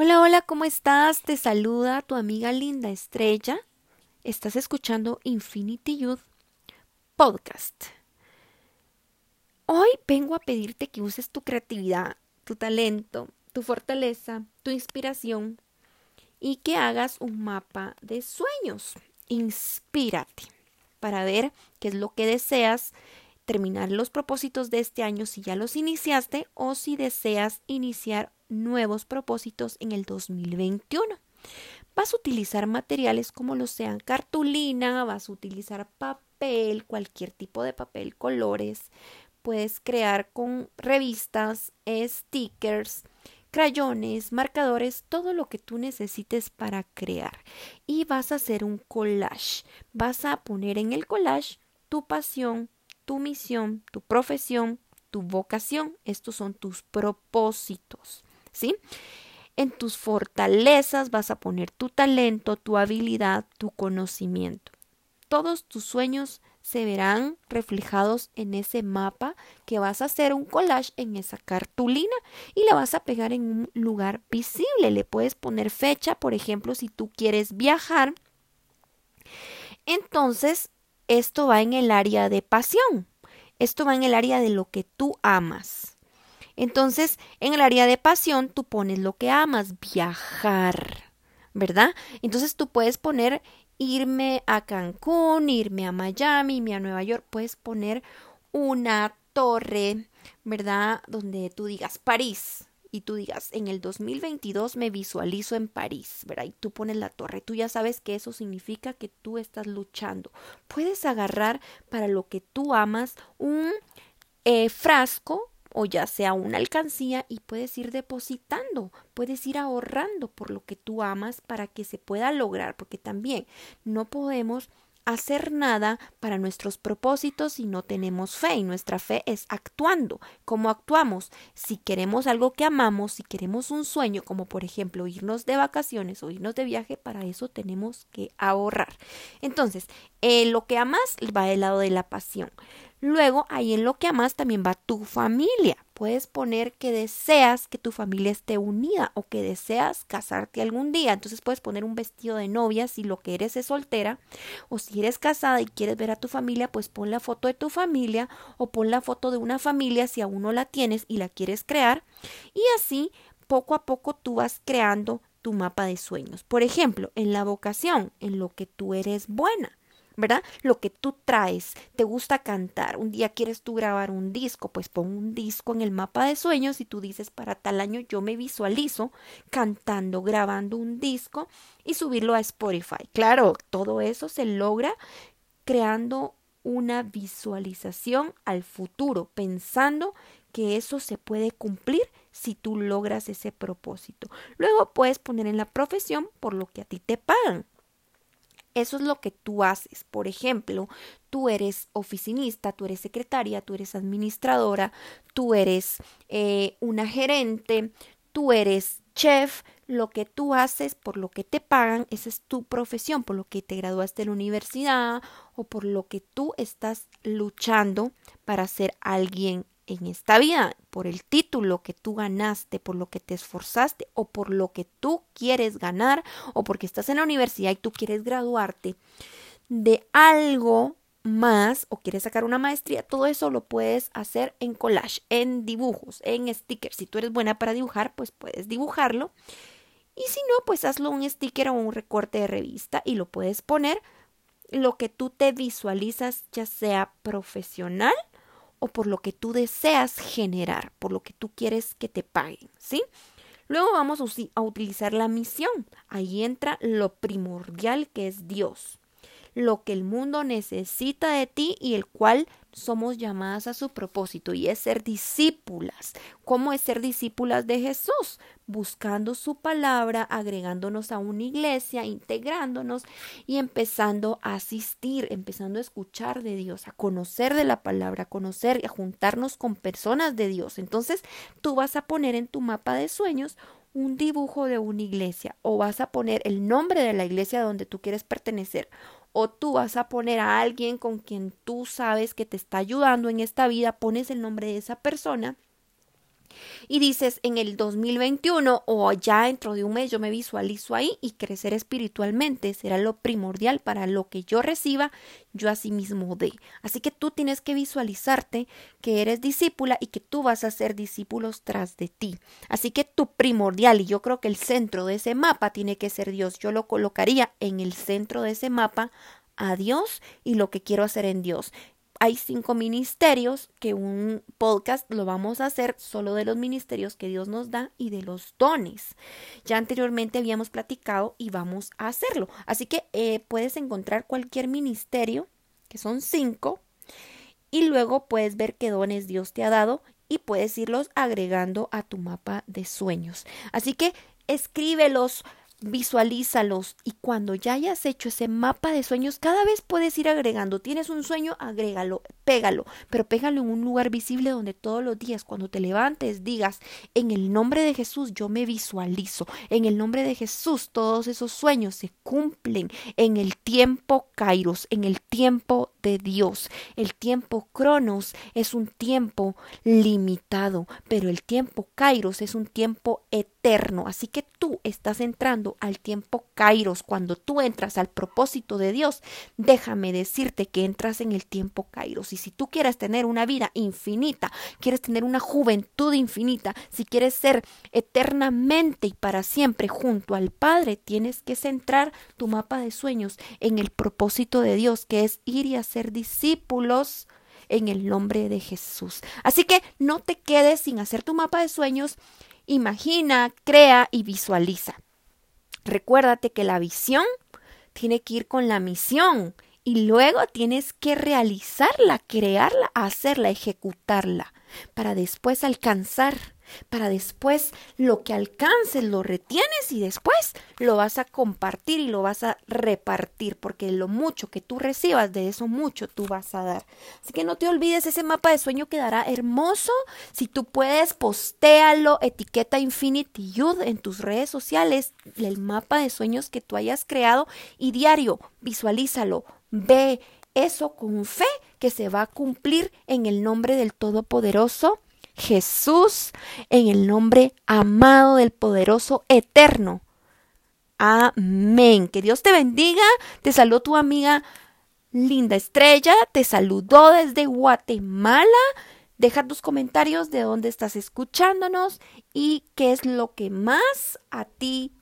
Hola, hola, ¿cómo estás? Te saluda tu amiga linda Estrella. Estás escuchando Infinity Youth Podcast. Hoy vengo a pedirte que uses tu creatividad, tu talento, tu fortaleza, tu inspiración y que hagas un mapa de sueños. Inspírate para ver qué es lo que deseas terminar los propósitos de este año si ya los iniciaste o si deseas iniciar nuevos propósitos en el 2021. Vas a utilizar materiales como lo sean cartulina, vas a utilizar papel, cualquier tipo de papel, colores. Puedes crear con revistas, stickers, crayones, marcadores, todo lo que tú necesites para crear. Y vas a hacer un collage. Vas a poner en el collage tu pasión, tu misión, tu profesión, tu vocación. Estos son tus propósitos. En tus fortalezas vas a poner tu talento, tu habilidad, tu conocimiento. Todos tus sueños se verán reflejados en ese mapa que vas a hacer un collage en esa cartulina y la vas a pegar en un lugar visible. Le puedes poner fecha, por ejemplo, si tú quieres viajar. Entonces, esto va en el área de pasión. Esto va en el área de lo que tú amas. Entonces, en el área de pasión, tú pones lo que amas, viajar, ¿verdad? Entonces tú puedes poner irme a Cancún, irme a Miami, irme a Nueva York, puedes poner una torre, ¿verdad? Donde tú digas París y tú digas, en el 2022 me visualizo en París, ¿verdad? Y tú pones la torre, tú ya sabes que eso significa que tú estás luchando. Puedes agarrar para lo que tú amas un eh, frasco o ya sea una alcancía y puedes ir depositando, puedes ir ahorrando por lo que tú amas para que se pueda lograr, porque también no podemos hacer nada para nuestros propósitos si no tenemos fe y nuestra fe es actuando. ¿Cómo actuamos? Si queremos algo que amamos, si queremos un sueño, como por ejemplo irnos de vacaciones o irnos de viaje, para eso tenemos que ahorrar. Entonces, eh, lo que amas va del lado de la pasión. Luego, ahí en lo que amas también va tu familia. Puedes poner que deseas que tu familia esté unida o que deseas casarte algún día. Entonces puedes poner un vestido de novia si lo que eres es soltera. O si eres casada y quieres ver a tu familia, pues pon la foto de tu familia o pon la foto de una familia si aún no la tienes y la quieres crear. Y así, poco a poco tú vas creando tu mapa de sueños. Por ejemplo, en la vocación, en lo que tú eres buena. ¿Verdad? Lo que tú traes, te gusta cantar, un día quieres tú grabar un disco, pues pon un disco en el mapa de sueños y tú dices para tal año yo me visualizo cantando, grabando un disco y subirlo a Spotify. Claro, todo eso se logra creando una visualización al futuro, pensando que eso se puede cumplir si tú logras ese propósito. Luego puedes poner en la profesión por lo que a ti te pagan. Eso es lo que tú haces. Por ejemplo, tú eres oficinista, tú eres secretaria, tú eres administradora, tú eres eh, una gerente, tú eres chef, lo que tú haces, por lo que te pagan, esa es tu profesión, por lo que te graduaste de la universidad o por lo que tú estás luchando para ser alguien en esta vida, por el título que tú ganaste, por lo que te esforzaste o por lo que tú quieres ganar o porque estás en la universidad y tú quieres graduarte de algo más o quieres sacar una maestría, todo eso lo puedes hacer en collage, en dibujos, en stickers. Si tú eres buena para dibujar, pues puedes dibujarlo. Y si no, pues hazlo un sticker o un recorte de revista y lo puedes poner lo que tú te visualizas, ya sea profesional o por lo que tú deseas generar, por lo que tú quieres que te paguen, ¿sí? Luego vamos a utilizar la misión. Ahí entra lo primordial que es Dios lo que el mundo necesita de ti y el cual somos llamadas a su propósito y es ser discípulas. ¿Cómo es ser discípulas de Jesús? Buscando su palabra, agregándonos a una iglesia, integrándonos y empezando a asistir, empezando a escuchar de Dios, a conocer de la palabra, a conocer y a juntarnos con personas de Dios. Entonces tú vas a poner en tu mapa de sueños un dibujo de una iglesia o vas a poner el nombre de la iglesia donde tú quieres pertenecer o tú vas a poner a alguien con quien tú sabes que te está ayudando en esta vida, pones el nombre de esa persona y dices en el 2021 o ya dentro de un mes yo me visualizo ahí y crecer espiritualmente será lo primordial para lo que yo reciba, yo a sí mismo dé. Así que tú tienes que visualizarte que eres discípula y que tú vas a ser discípulos tras de ti. Así que tu primordial y yo creo que el centro de ese mapa tiene que ser Dios. Yo lo colocaría en el centro de ese mapa a Dios y lo que quiero hacer en Dios hay cinco ministerios que un podcast lo vamos a hacer solo de los ministerios que Dios nos da y de los dones. Ya anteriormente habíamos platicado y vamos a hacerlo. Así que eh, puedes encontrar cualquier ministerio, que son cinco, y luego puedes ver qué dones Dios te ha dado y puedes irlos agregando a tu mapa de sueños. Así que escríbelos, visualízalos y cuando ya hayas hecho ese mapa de sueños, cada vez puedes ir agregando. Tienes un sueño, agrégalo, pégalo, pero pégalo en un lugar visible donde todos los días cuando te levantes digas, en el nombre de Jesús yo me visualizo, en el nombre de Jesús todos esos sueños se cumplen en el tiempo Kairos, en el tiempo de Dios. El tiempo Cronos es un tiempo limitado, pero el tiempo Kairos es un tiempo Así que tú estás entrando al tiempo Kairos. Cuando tú entras al propósito de Dios, déjame decirte que entras en el tiempo Kairos. Y si tú quieres tener una vida infinita, quieres tener una juventud infinita, si quieres ser eternamente y para siempre junto al Padre, tienes que centrar tu mapa de sueños en el propósito de Dios, que es ir y hacer discípulos en el nombre de Jesús. Así que no te quedes sin hacer tu mapa de sueños Imagina, crea y visualiza. Recuérdate que la visión tiene que ir con la misión y luego tienes que realizarla, crearla, hacerla, ejecutarla, para después alcanzar para después lo que alcances lo retienes y después lo vas a compartir y lo vas a repartir, porque lo mucho que tú recibas, de eso mucho tú vas a dar. Así que no te olvides, ese mapa de sueño quedará hermoso. Si tú puedes, postéalo, etiqueta Infinity Youth en tus redes sociales, el mapa de sueños que tú hayas creado y diario, visualízalo, ve eso con fe que se va a cumplir en el nombre del Todopoderoso Jesús, en el nombre amado del poderoso eterno. Amén. Que Dios te bendiga. Te saludó tu amiga Linda Estrella. Te saludó desde Guatemala. Deja tus comentarios de dónde estás escuchándonos y qué es lo que más a ti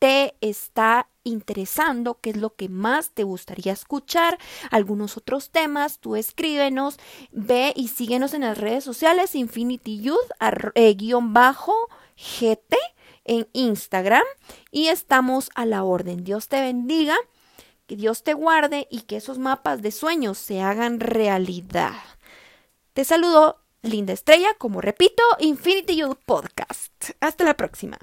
te está interesando, qué es lo que más te gustaría escuchar, algunos otros temas, tú escríbenos, ve y síguenos en las redes sociales, Infinity Youth, eh, guion bajo, GT en Instagram y estamos a la orden. Dios te bendiga, que Dios te guarde y que esos mapas de sueños se hagan realidad. Te saludo, linda estrella, como repito, Infinity Youth Podcast. Hasta la próxima.